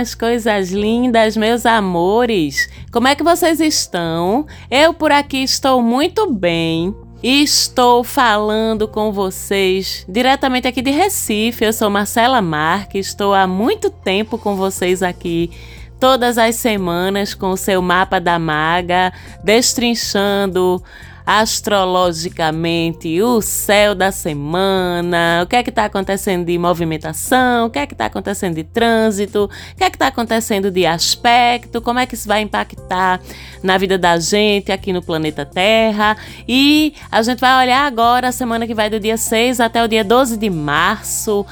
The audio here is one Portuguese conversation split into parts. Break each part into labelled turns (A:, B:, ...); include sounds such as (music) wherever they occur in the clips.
A: Minhas coisas lindas, meus amores, como é que vocês estão? Eu por aqui estou muito bem. E estou falando com vocês diretamente aqui de Recife. Eu sou Marcela Marques, estou há muito tempo com vocês aqui todas as semanas com o seu mapa da maga, destrinchando astrologicamente o céu da semana, o que é que está acontecendo de movimentação, o que é que está acontecendo de trânsito, o que é que está acontecendo de aspecto, como é que isso vai impactar na vida da gente aqui no planeta Terra. E a gente vai olhar agora a semana que vai do dia 6 até o dia 12 de março.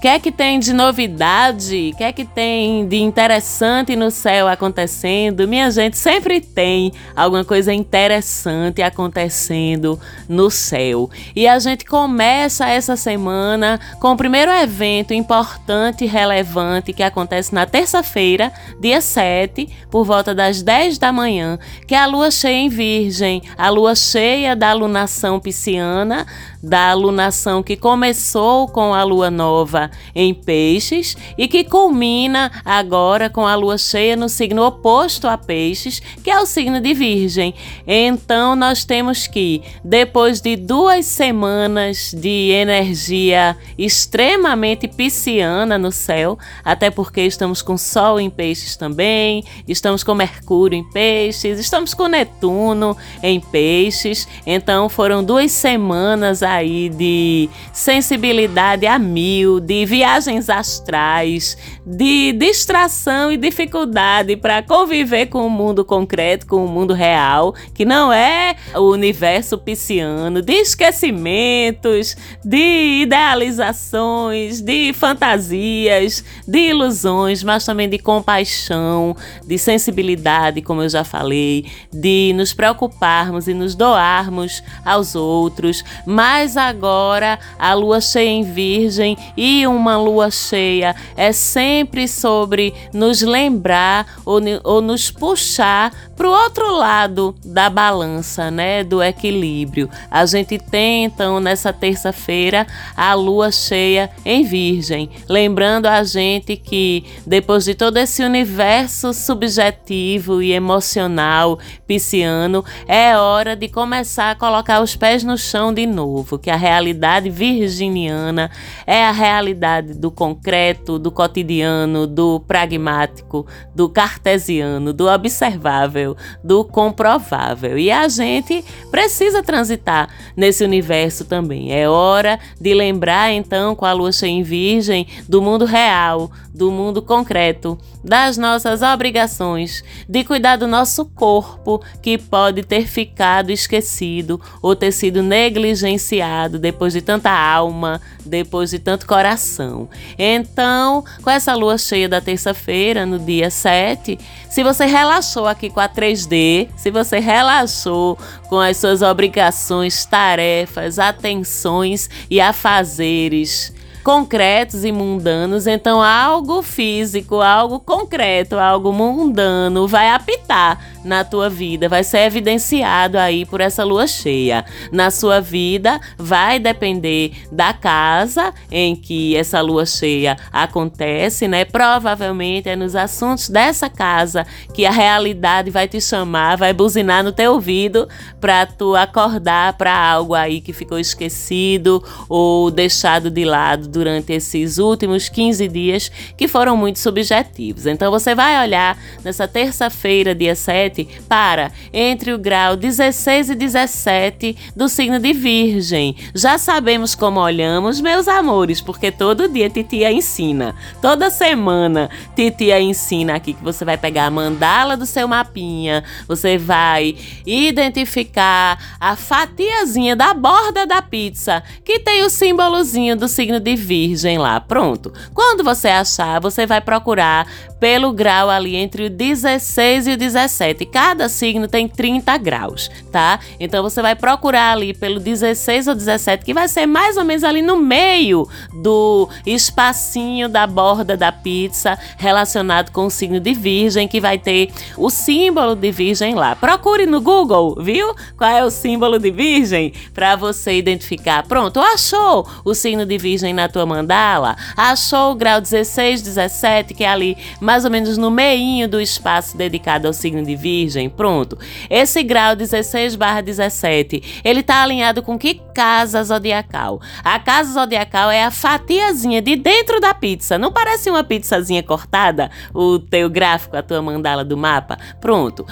A: O que é que tem de novidade? O que é que tem de interessante no céu acontecendo? Minha gente, sempre tem alguma coisa interessante acontecendo no céu. E a gente começa essa semana com o primeiro evento importante e relevante que acontece na terça-feira, dia 7, por volta das 10 da manhã, que é a lua cheia em Virgem, a lua cheia da alunação pisciana, da alunação que começou com a lua nova em Peixes e que culmina agora com a lua cheia no signo oposto a Peixes, que é o signo de Virgem. Então nós temos que, depois de duas semanas de energia extremamente pisciana no céu, até porque estamos com Sol em Peixes também, estamos com Mercúrio em Peixes, estamos com Netuno em Peixes, então foram duas semanas aí de sensibilidade a mil, de viagens astrais, de distração e dificuldade para conviver com o mundo concreto, com o mundo real, que não é o universo pisciano, de esquecimentos, de idealizações, de fantasias, de ilusões, mas também de compaixão, de sensibilidade, como eu já falei, de nos preocuparmos e nos doarmos aos outros, mas agora a lua cheia em Virgem e uma lua cheia é sempre sobre nos lembrar ou, ou nos puxar para o outro lado da balança, né, do equilíbrio. A gente tem então nessa terça-feira a lua cheia em Virgem, lembrando a gente que depois de todo esse universo subjetivo e emocional pisciano, é hora de começar a colocar os pés no chão de novo, que a realidade virginiana é a realidade do concreto, do cotidiano, do pragmático, do cartesiano, do observável do comprovável. E a gente precisa transitar nesse universo também. É hora de lembrar então com a lua cheia em virgem do mundo real, do mundo concreto, das nossas obrigações, de cuidar do nosso corpo que pode ter ficado esquecido ou ter sido negligenciado depois de tanta alma, depois de tanto coração. Então, com essa lua cheia da terça-feira, no dia 7, se você relaxou aqui com a 3D, se você relaxou com as suas obrigações, tarefas, atenções e afazeres, concretos e mundanos, então algo físico, algo concreto, algo mundano vai apitar na tua vida, vai ser evidenciado aí por essa lua cheia. Na sua vida vai depender da casa em que essa lua cheia acontece, né? Provavelmente é nos assuntos dessa casa que a realidade vai te chamar, vai buzinar no teu ouvido para tu acordar para algo aí que ficou esquecido ou deixado de lado durante esses últimos 15 dias que foram muito subjetivos. Então você vai olhar nessa terça-feira, dia 7, para entre o grau 16 e 17 do signo de Virgem. Já sabemos como olhamos, meus amores, porque todo dia titia ensina. Toda semana titia ensina aqui que você vai pegar a mandala do seu mapinha, você vai identificar a fatiazinha da borda da pizza que tem o símbolozinho do signo de Virgem lá. Pronto. Quando você achar, você vai procurar pelo grau ali entre o 16 e o 17. Cada signo tem 30 graus, tá? Então você vai procurar ali pelo 16 ou 17, que vai ser mais ou menos ali no meio do espacinho da borda da pizza, relacionado com o signo de Virgem, que vai ter o símbolo de Virgem lá. Procure no Google, viu? Qual é o símbolo de Virgem para você identificar. Pronto, achou o signo de Virgem na tua mandala? Achou o grau 16, 17, que é ali mais ou menos no meinho do espaço dedicado ao signo de Virgem. Pronto. Esse grau 16/17, ele tá alinhado com que casa zodiacal? A casa zodiacal é a fatiazinha de dentro da pizza. Não parece uma pizzazinha cortada? O teu gráfico, a tua mandala do mapa? Pronto.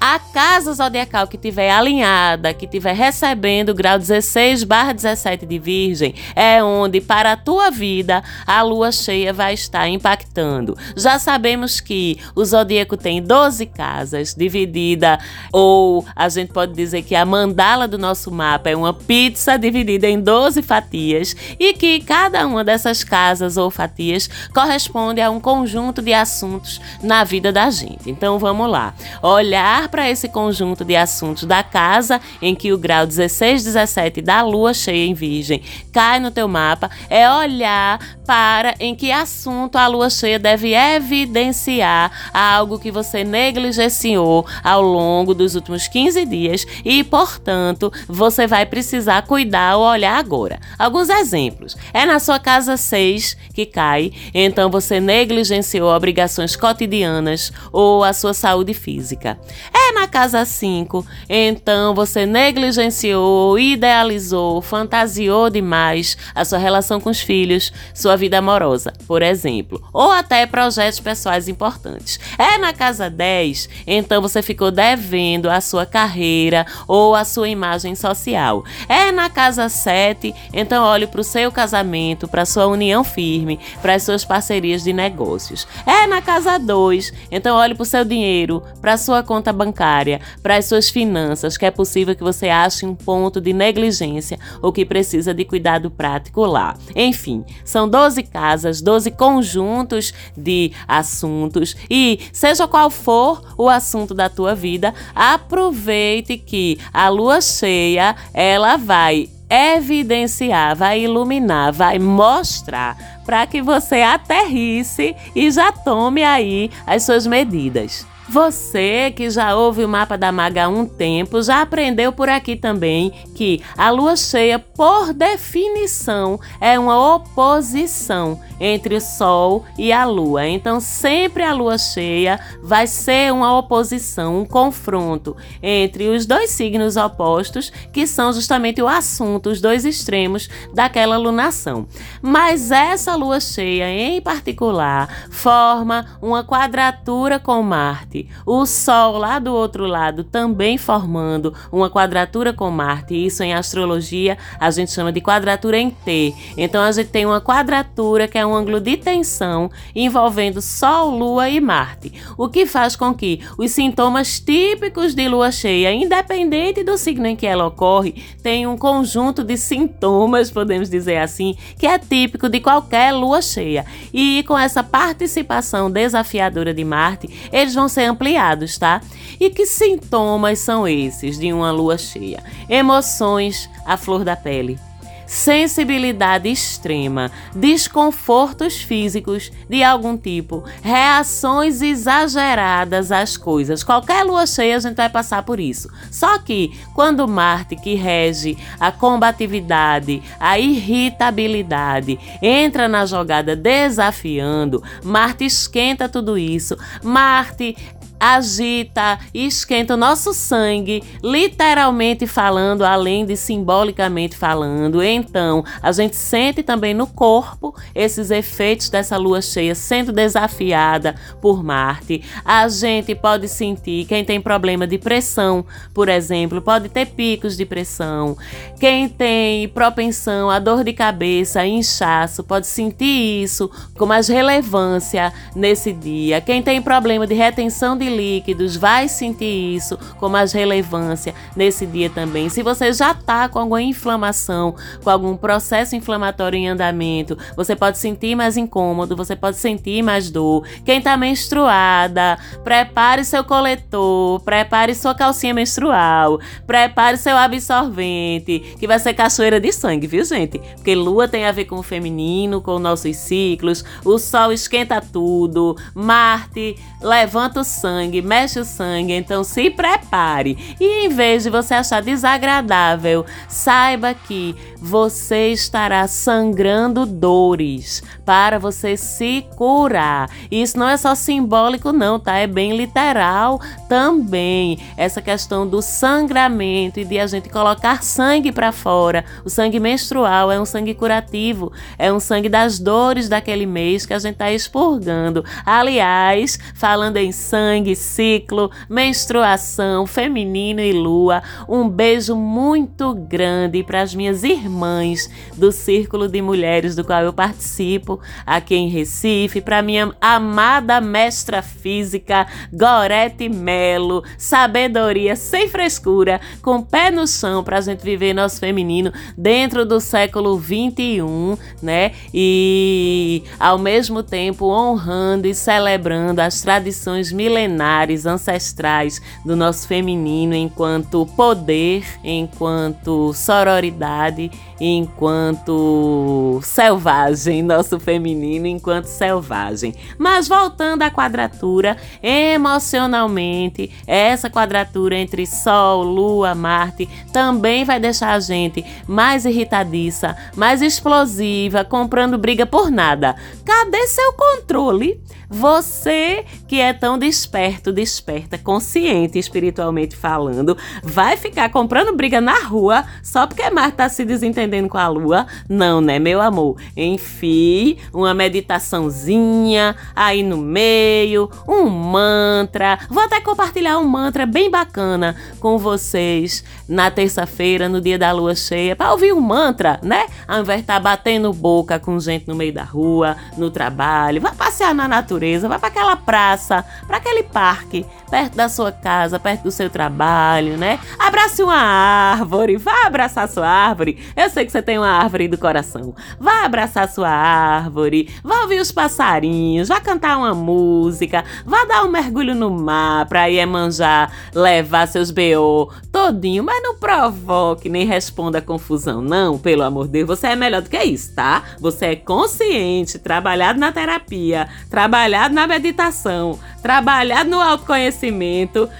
A: A casa zodiacal que tiver alinhada, que tiver recebendo o grau 16 barra 17 de Virgem, é onde para a tua vida a lua cheia vai estar impactando. Já sabemos que o zodíaco tem 12 casas, dividida, ou a gente pode dizer que a mandala do nosso mapa é uma pizza dividida em 12 fatias e que cada uma dessas casas ou fatias corresponde a um conjunto de assuntos na vida da gente. Então vamos lá. Olhar para esse conjunto de assuntos da casa em que o grau 16, 17 da lua cheia em Virgem cai no teu mapa, é olhar para em que assunto a lua cheia deve evidenciar algo que você negligenciou ao longo dos últimos 15 dias e, portanto, você vai precisar cuidar ou olhar agora. Alguns exemplos. É na sua casa 6 que cai, então você negligenciou obrigações cotidianas ou a sua saúde física. É na casa 5, então você negligenciou, idealizou, fantasiou demais a sua relação com os filhos, sua vida amorosa, por exemplo, ou até projetos pessoais importantes. É na casa 10, então você ficou devendo a sua carreira ou a sua imagem social. É na casa 7, então olhe para o seu casamento, para sua união firme, para as suas parcerias de negócios. É na casa 2, então olhe para o seu dinheiro, para sua conta bancária, para as suas finanças, que é possível que você ache um ponto de negligência ou que precisa de cuidado prático lá. Enfim, são 12 12 casas, 12 conjuntos de assuntos e seja qual for o assunto da tua vida, aproveite que a lua cheia, ela vai evidenciar, vai iluminar, vai mostrar para que você aterrisse e já tome aí as suas medidas. Você que já ouve o mapa da maga há um tempo, já aprendeu por aqui também que a lua cheia, por definição, é uma oposição entre o Sol e a Lua. Então, sempre a lua cheia vai ser uma oposição, um confronto entre os dois signos opostos, que são justamente o assunto, os dois extremos daquela lunação. Mas essa lua cheia, em particular, forma uma quadratura com Marte. O Sol lá do outro lado também formando uma quadratura com Marte. Isso em astrologia a gente chama de quadratura em T. Então a gente tem uma quadratura que é um ângulo de tensão envolvendo Sol, Lua e Marte, o que faz com que os sintomas típicos de lua cheia, independente do signo em que ela ocorre, tenham um conjunto de sintomas, podemos dizer assim, que é típico de qualquer lua cheia. E com essa participação desafiadora de Marte, eles vão ser ampliados, tá? E que sintomas são esses de uma lua cheia? Emoções à flor da pele sensibilidade extrema, desconfortos físicos de algum tipo, reações exageradas às coisas. Qualquer lua cheia a gente vai passar por isso. Só que quando Marte, que rege a combatividade, a irritabilidade, entra na jogada desafiando, Marte esquenta tudo isso. Marte agita e esquenta o nosso sangue, literalmente falando, além de simbolicamente falando. Então, a gente sente também no corpo esses efeitos dessa lua cheia sendo desafiada por Marte. A gente pode sentir, quem tem problema de pressão, por exemplo, pode ter picos de pressão. Quem tem propensão a dor de cabeça, inchaço, pode sentir isso com mais relevância nesse dia. Quem tem problema de retenção de líquidos, vai sentir isso com mais relevância nesse dia também. Se você já está com alguma inflamação, com algum processo inflamatório em andamento, você pode sentir mais incômodo, você pode sentir mais dor. Quem está menstruada, prepare seu coletor, prepare sua calcinha menstrual, prepare seu absorvente, que vai ser cachoeira de sangue, viu, gente? Porque lua tem a ver com o feminino, com nossos ciclos, o sol esquenta tudo, Marte levanta o sangue, mexe o sangue, então se prepare. E em vez de você achar desagradável, saiba que você estará sangrando dores para você se curar. Isso não é só simbólico, não, tá? É bem literal também. Essa questão do sangramento e de a gente colocar sangue para fora. O sangue menstrual é um sangue curativo, é um sangue das dores daquele mês que a gente está expurgando. Aliás, falando em sangue, ciclo, menstruação, feminino e lua, um beijo muito grande para as minhas irmãs do Círculo de Mulheres do qual eu participo aqui em Recife, para minha amada mestra física Gorete Melo, sabedoria sem frescura, com pé no chão para a gente viver nosso feminino dentro do século 21, né? E ao mesmo tempo honrando e celebrando as tradições milenares, ancestrais do nosso feminino enquanto poder, enquanto sororidade, enquanto selvagem, nosso feminino enquanto selvagem. Mas voltando à quadratura, emocionalmente, essa quadratura entre Sol, Lua, Marte também vai deixar a gente mais irritadiça, mais explosiva, comprando briga por nada. Cadê seu controle? Você que é tão desperto, desperta, consciente espiritualmente falando, vai ficar comprando briga na rua só porque Marte tá se desentendendo com a Lua? Não, né, meu amor? Enfim, uma meditaçãozinha aí no meio, um mantra. Vou até compartilhar um mantra bem bacana com vocês na terça-feira, no dia da lua cheia, para ouvir um mantra, né? Ao invés de estar tá batendo boca com gente no meio da rua, no trabalho, vai passear na natureza natureza, vá para aquela praça, para aquele parque, perto da sua casa, perto do seu trabalho, né? Abrace uma árvore, vá abraçar sua árvore. Eu sei que você tem uma árvore do coração. Vá abraçar sua árvore, vá ouvir os passarinhos, vá cantar uma música, vá dar um mergulho no mar para ir manjar, levar seus BO todinho, mas não provoque nem responda confusão, não, pelo amor de Deus. Você é melhor do que isso, tá? Você é consciente, trabalhado na terapia, trabalhado na meditação, trabalhado no autoconhecimento.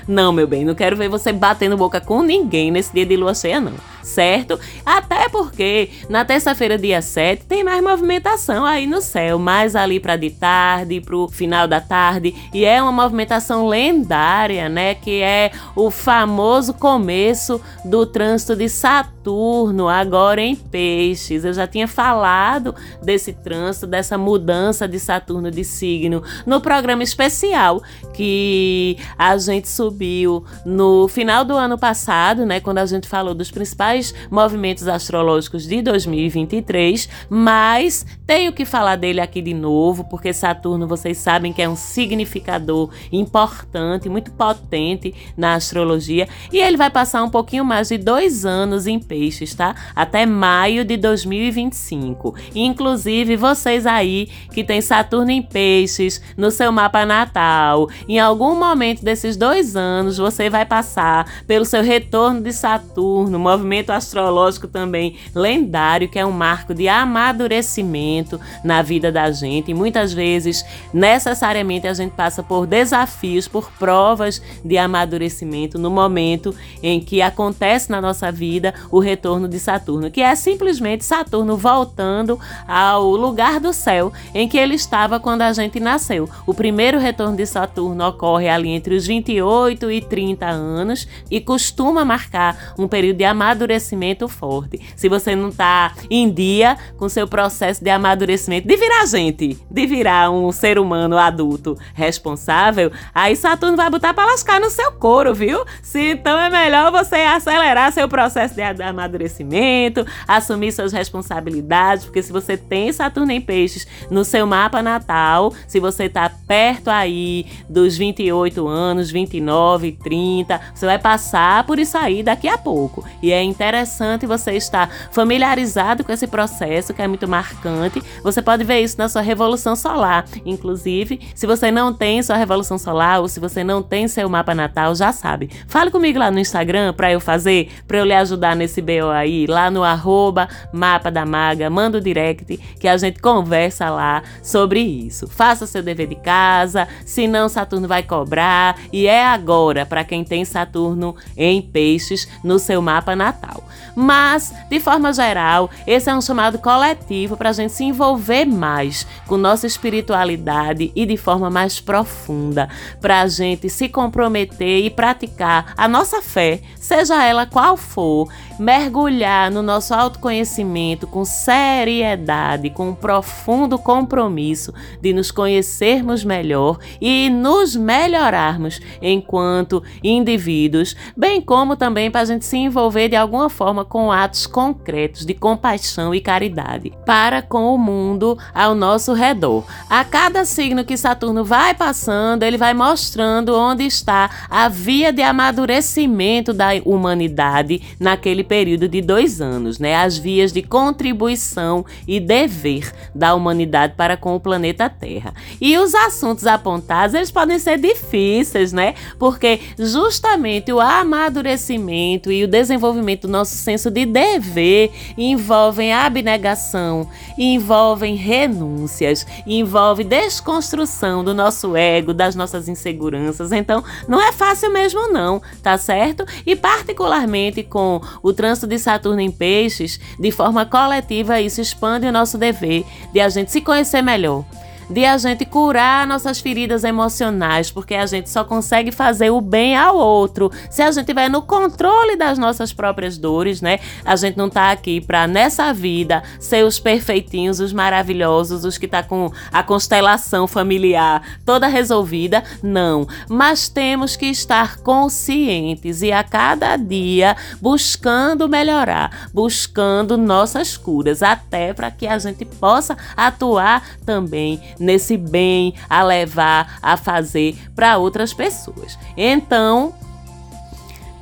A: Não, meu bem, não quero ver você batendo boca com ninguém nesse dia de lua cheia, não certo? Até porque na terça-feira, dia 7, tem mais movimentação aí no céu, mais ali para de tarde, pro final da tarde, e é uma movimentação lendária, né, que é o famoso começo do trânsito de Saturno, agora em Peixes. Eu já tinha falado desse trânsito, dessa mudança de Saturno de signo no programa especial que a gente subiu no final do ano passado, né, quando a gente falou dos principais movimentos astrológicos de 2023, mas tenho que falar dele aqui de novo, porque Saturno, vocês sabem que é um significador importante, muito potente na astrologia, e ele vai passar um pouquinho mais de dois anos em peixes, tá? Até maio de 2025. Inclusive, vocês aí que tem Saturno em peixes no seu mapa natal, em algum momento desses dois anos, você vai passar pelo seu retorno de Saturno, movimento movimento astrológico também lendário, que é um marco de amadurecimento na vida da gente. E muitas vezes, necessariamente, a gente passa por desafios, por provas de amadurecimento no momento em que acontece na nossa vida o retorno de Saturno, que é simplesmente Saturno voltando ao lugar do céu em que ele estava quando a gente nasceu. O primeiro retorno de Saturno ocorre ali entre os 28 e 30 anos e costuma marcar um período de amadurecimento amadurecimento forte. Se você não está em dia com seu processo de amadurecimento, de virar gente, de virar um ser humano adulto responsável, aí Saturno vai botar para lascar no seu couro, viu? Se então é melhor você acelerar seu processo de amadurecimento, assumir suas responsabilidades, porque se você tem Saturno em Peixes no seu mapa natal, se você está perto aí dos 28 anos, 29, 30, você vai passar por isso aí daqui a pouco. E é interessante você estar familiarizado com esse processo que é muito marcante. Você pode ver isso na sua revolução solar. Inclusive, se você não tem sua revolução solar ou se você não tem seu mapa natal, já sabe. Fale comigo lá no Instagram para eu fazer, para eu lhe ajudar nesse BO aí, lá no arroba mapa da maga, manda o direct que a gente conversa lá sobre isso. Faça seu dever de casa, senão Saturno vai cobrar e é agora para quem tem Saturno em peixes no seu mapa natal. Mas, de forma geral, esse é um chamado coletivo para a gente se envolver mais com nossa espiritualidade e de forma mais profunda, para a gente se comprometer e praticar a nossa fé, seja ela qual for, mergulhar no nosso autoconhecimento com seriedade, com um profundo compromisso de nos conhecermos melhor e nos melhorarmos enquanto indivíduos, bem como também para a gente se envolver de alguma forma com atos concretos de compaixão e caridade para com o mundo ao nosso redor. A cada signo que Saturno vai passando, ele vai mostrando onde está a via de amadurecimento da humanidade naquele período de dois anos, né? As vias de contribuição e dever da humanidade para com o planeta Terra. E os assuntos apontados, eles podem ser difíceis, né? Porque justamente o amadurecimento e o desenvolvimento do nosso senso de dever envolvem abnegação, envolvem renúncias, envolve desconstrução do nosso ego, das nossas inseguranças. Então, não é fácil mesmo não, tá certo? E particularmente com o trânsito de Saturno em Peixes, de forma coletiva isso expande o nosso dever de a gente se conhecer melhor, de a gente curar nossas feridas emocionais, porque a gente só consegue fazer o bem ao outro se a gente estiver no controle das nossas próprias dores, né? A gente não tá aqui para nessa vida ser os perfeitinhos, os maravilhosos, os que tá com a constelação familiar toda resolvida, não. Mas temos que estar conscientes e a cada dia buscando melhorar, buscando nossas curas, até para que a gente possa atuar também nesse bem a levar a fazer para outras pessoas. Então,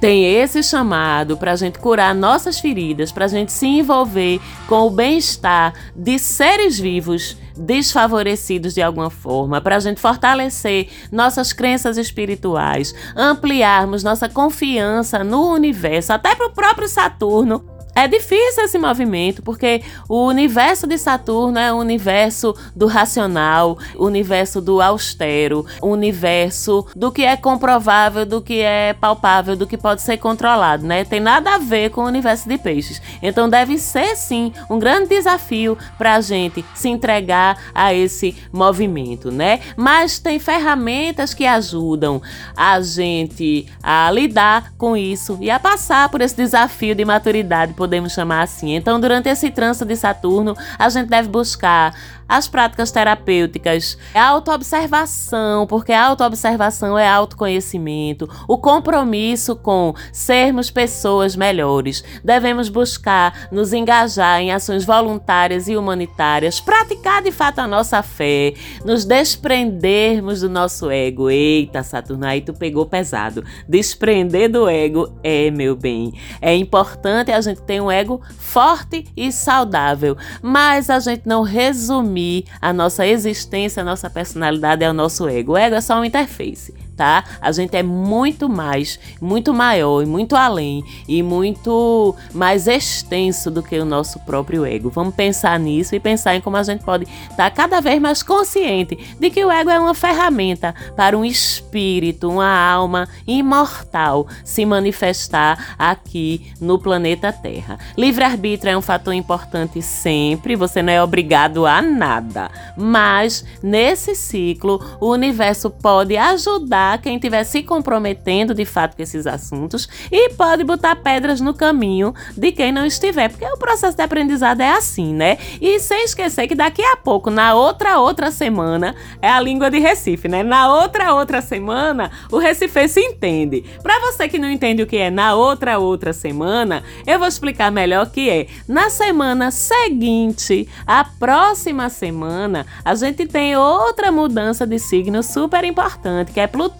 A: tem esse chamado para a gente curar nossas feridas, para a gente se envolver com o bem-estar de seres vivos desfavorecidos de alguma forma, para a gente fortalecer nossas crenças espirituais, ampliarmos nossa confiança no universo, até para o próprio Saturno é difícil esse movimento, porque o universo de Saturno é o universo do racional, o universo do austero, o universo do que é comprovável, do que é palpável, do que pode ser controlado, né? Tem nada a ver com o universo de peixes. Então deve ser sim um grande desafio para a gente se entregar a esse movimento, né? Mas tem ferramentas que ajudam a gente a lidar com isso e a passar por esse desafio de maturidade podemos chamar assim. Então, durante esse trânsito de Saturno, a gente deve buscar as práticas terapêuticas, a autoobservação, porque a autoobservação é autoconhecimento, o compromisso com sermos pessoas melhores. Devemos buscar nos engajar em ações voluntárias e humanitárias, praticar de fato a nossa fé, nos desprendermos do nosso ego. Eita, Saturno, aí tu pegou pesado. Desprender do ego é, meu bem. É importante a gente ter um ego forte e saudável, mas a gente não resumir a nossa existência, a nossa personalidade é o nosso ego. O ego é só uma interface tá? A gente é muito mais, muito maior e muito além e muito mais extenso do que o nosso próprio ego. Vamos pensar nisso e pensar em como a gente pode estar tá cada vez mais consciente de que o ego é uma ferramenta para um espírito, uma alma imortal se manifestar aqui no planeta Terra. Livre-arbítrio é um fator importante sempre, você não é obrigado a nada, mas nesse ciclo o universo pode ajudar ajudar quem estiver se comprometendo de fato com esses assuntos e pode botar pedras no caminho de quem não estiver, porque o processo de aprendizado é assim, né? E sem esquecer que daqui a pouco, na outra outra semana, é a língua de Recife, né? Na outra outra semana, o Recife se entende. Para você que não entende o que é na outra outra semana, eu vou explicar melhor o que é. Na semana seguinte, a próxima semana, a gente tem outra mudança de signo super importante, que é Plutão,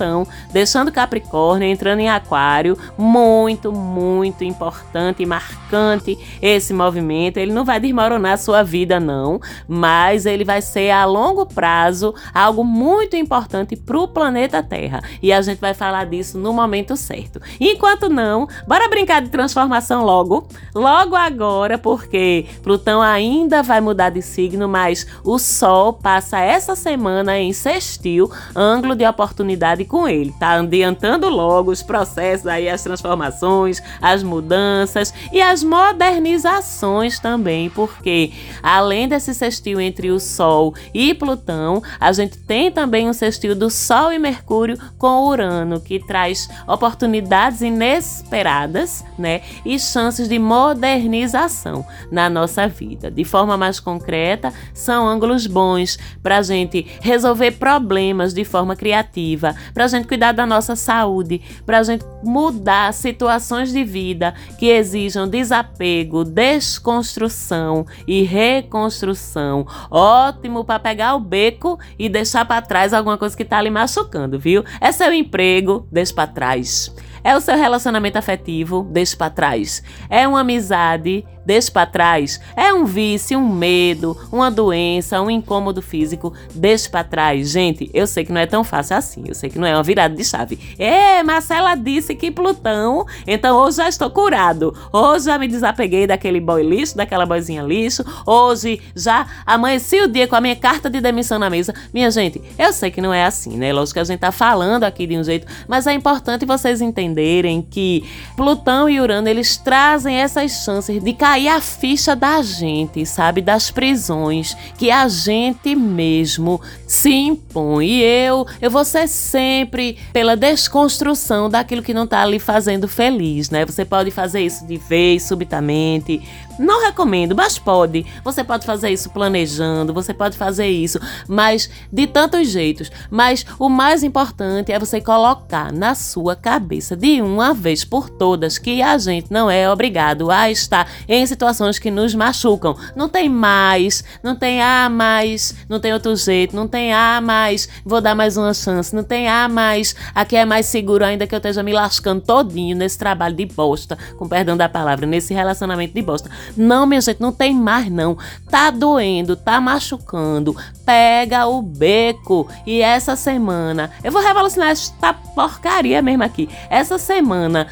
A: deixando Capricórnio, entrando em Aquário, muito, muito importante e marcante esse movimento. Ele não vai desmoronar a sua vida, não, mas ele vai ser a longo prazo algo muito importante para o planeta Terra. E a gente vai falar disso no momento certo. Enquanto não, bora brincar de transformação logo, logo agora, porque Plutão ainda vai mudar de signo, mas o Sol passa essa semana em sextil, ângulo de oportunidade com ele. Tá adiantando logo os processos aí, as transformações, as mudanças e as modernizações também, porque além desse sextil entre o Sol e Plutão, a gente tem também um sextil do Sol e Mercúrio com Urano, que traz oportunidades inesperadas, né? E chances de modernização na nossa vida. De forma mais concreta, são ângulos bons para a gente resolver problemas de forma criativa, para a gente cuidar da nossa saúde, para a gente mudar situações de vida que exijam desapego, desconstrução e reconstrução. Ótimo para pegar o beco e deixar para trás alguma coisa que está lhe machucando, viu? É seu emprego, deixa para trás. É o seu relacionamento afetivo, deixa para trás. É uma amizade, deixe para trás. É um vício, um medo, uma doença, um incômodo físico, deixe para trás. Gente, eu sei que não é tão fácil assim, eu sei que não é uma virada de chave. É, Marcela disse que Plutão, então hoje já estou curado. Hoje já me desapeguei daquele boy lixo, daquela boizinha lixo. Hoje já amanheci o dia com a minha carta de demissão na mesa. Minha gente, eu sei que não é assim, né? Lógico que a gente tá falando aqui de um jeito, mas é importante vocês entenderem que Plutão e Urano, eles trazem essas chances de cair cair a ficha da gente, sabe? Das prisões que a gente mesmo se impõe. E eu, eu vou ser sempre pela desconstrução daquilo que não tá ali fazendo feliz, né? Você pode fazer isso de vez, subitamente, não recomendo, mas pode. Você pode fazer isso planejando, você pode fazer isso, mas de tantos jeitos. Mas o mais importante é você colocar na sua cabeça de uma vez por todas que a gente não é obrigado a estar em situações que nos machucam. Não tem mais, não tem ah, mais, não tem outro jeito, não tem ah, mais, vou dar mais uma chance, não tem ah, mais, aqui é mais seguro ainda que eu esteja me lascando todinho nesse trabalho de bosta, com perdão da palavra, nesse relacionamento de bosta. Não, minha gente, não tem mais não. Tá doendo, tá machucando. Pega o beco. E essa semana, eu vou revolucionar esta porcaria mesmo aqui. Essa semana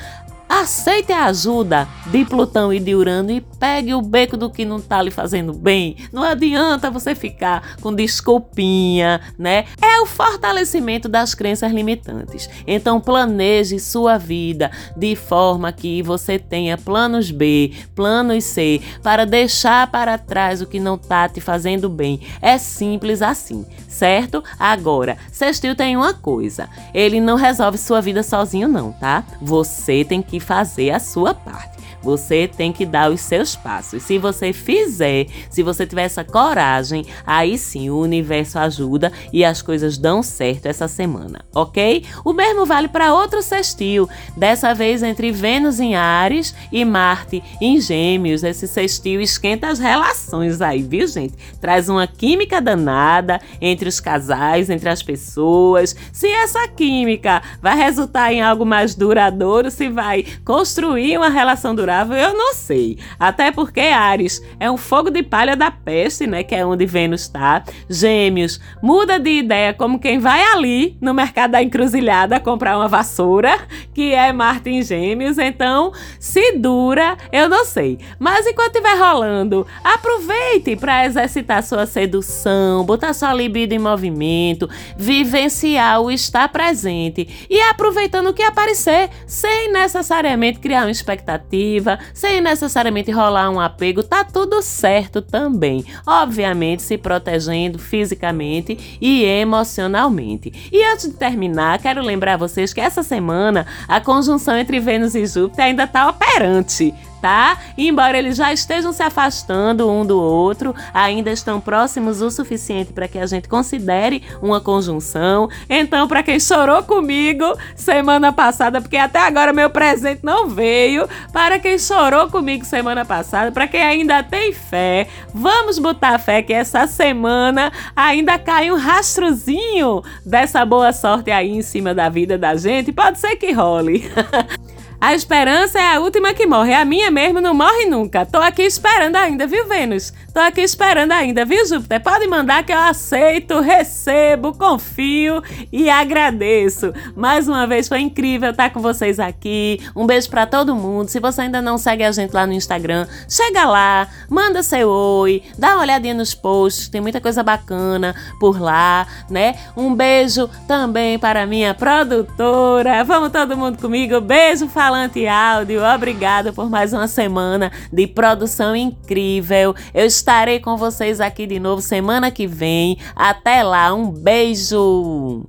A: Aceite a ajuda de Plutão e de Urano e pegue o beco do que não tá lhe fazendo bem. Não adianta você ficar com desculpinha, né? É o fortalecimento das crenças limitantes. Então planeje sua vida de forma que você tenha planos B, planos C, para deixar para trás o que não tá te fazendo bem. É simples assim, certo? Agora, Sextil tem uma coisa, ele não resolve sua vida sozinho não, tá? Você tem que fazer a sua parte. Você tem que dar os seus passos. Se você fizer, se você tiver essa coragem, aí sim o universo ajuda e as coisas dão certo essa semana, ok? O mesmo vale para outro sextil, dessa vez entre Vênus em Ares e Marte em Gêmeos. Esse sextil esquenta as relações aí, viu, gente? Traz uma química danada entre os casais, entre as pessoas. Se essa química vai resultar em algo mais duradouro, se vai construir uma relação eu não sei. Até porque Ares é um fogo de palha da peste, né? Que é onde Vênus está. Gêmeos muda de ideia como quem vai ali no mercado da encruzilhada comprar uma vassoura, que é Marte em Gêmeos. Então, se dura, eu não sei. Mas enquanto estiver rolando, aproveite para exercitar sua sedução, botar sua libido em movimento, vivenciar o estar presente e aproveitando o que aparecer, sem necessariamente criar uma expectativa afetiva, sem necessariamente rolar um apego, tá tudo certo também. Obviamente, se protegendo fisicamente e emocionalmente. E antes de terminar, quero lembrar vocês que essa semana a conjunção entre Vênus e Júpiter ainda tá operante tá? E embora eles já estejam se afastando um do outro, ainda estão próximos o suficiente para que a gente considere uma conjunção. Então, para quem chorou comigo semana passada, porque até agora meu presente não veio, para quem chorou comigo semana passada, para quem ainda tem fé, vamos botar fé que essa semana ainda cai um rastrozinho dessa boa sorte aí em cima da vida da gente. Pode ser que role. (laughs) A esperança é a última que morre. A minha mesmo não morre nunca. Tô aqui esperando ainda, viu, Vênus? Tô aqui esperando ainda, viu, Júpiter? Pode mandar que eu aceito, recebo, confio e agradeço. Mais uma vez foi incrível estar com vocês aqui. Um beijo para todo mundo. Se você ainda não segue a gente lá no Instagram, chega lá, manda seu oi, dá uma olhadinha nos posts, tem muita coisa bacana por lá, né? Um beijo também para minha produtora. Vamos todo mundo comigo. Beijo, fala Falante Áudio, obrigada por mais uma semana de produção incrível. Eu estarei com vocês aqui de novo semana que vem. Até lá, um beijo!